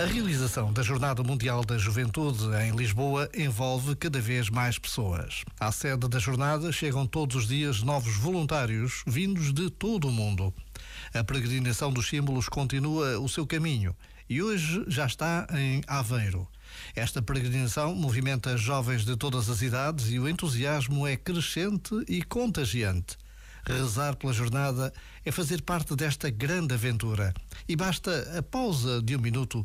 A realização da Jornada Mundial da Juventude em Lisboa envolve cada vez mais pessoas. À sede da jornada chegam todos os dias novos voluntários vindos de todo o mundo. A peregrinação dos símbolos continua o seu caminho e hoje já está em Aveiro. Esta peregrinação movimenta jovens de todas as idades e o entusiasmo é crescente e contagiante. Rezar pela jornada é fazer parte desta grande aventura e basta a pausa de um minuto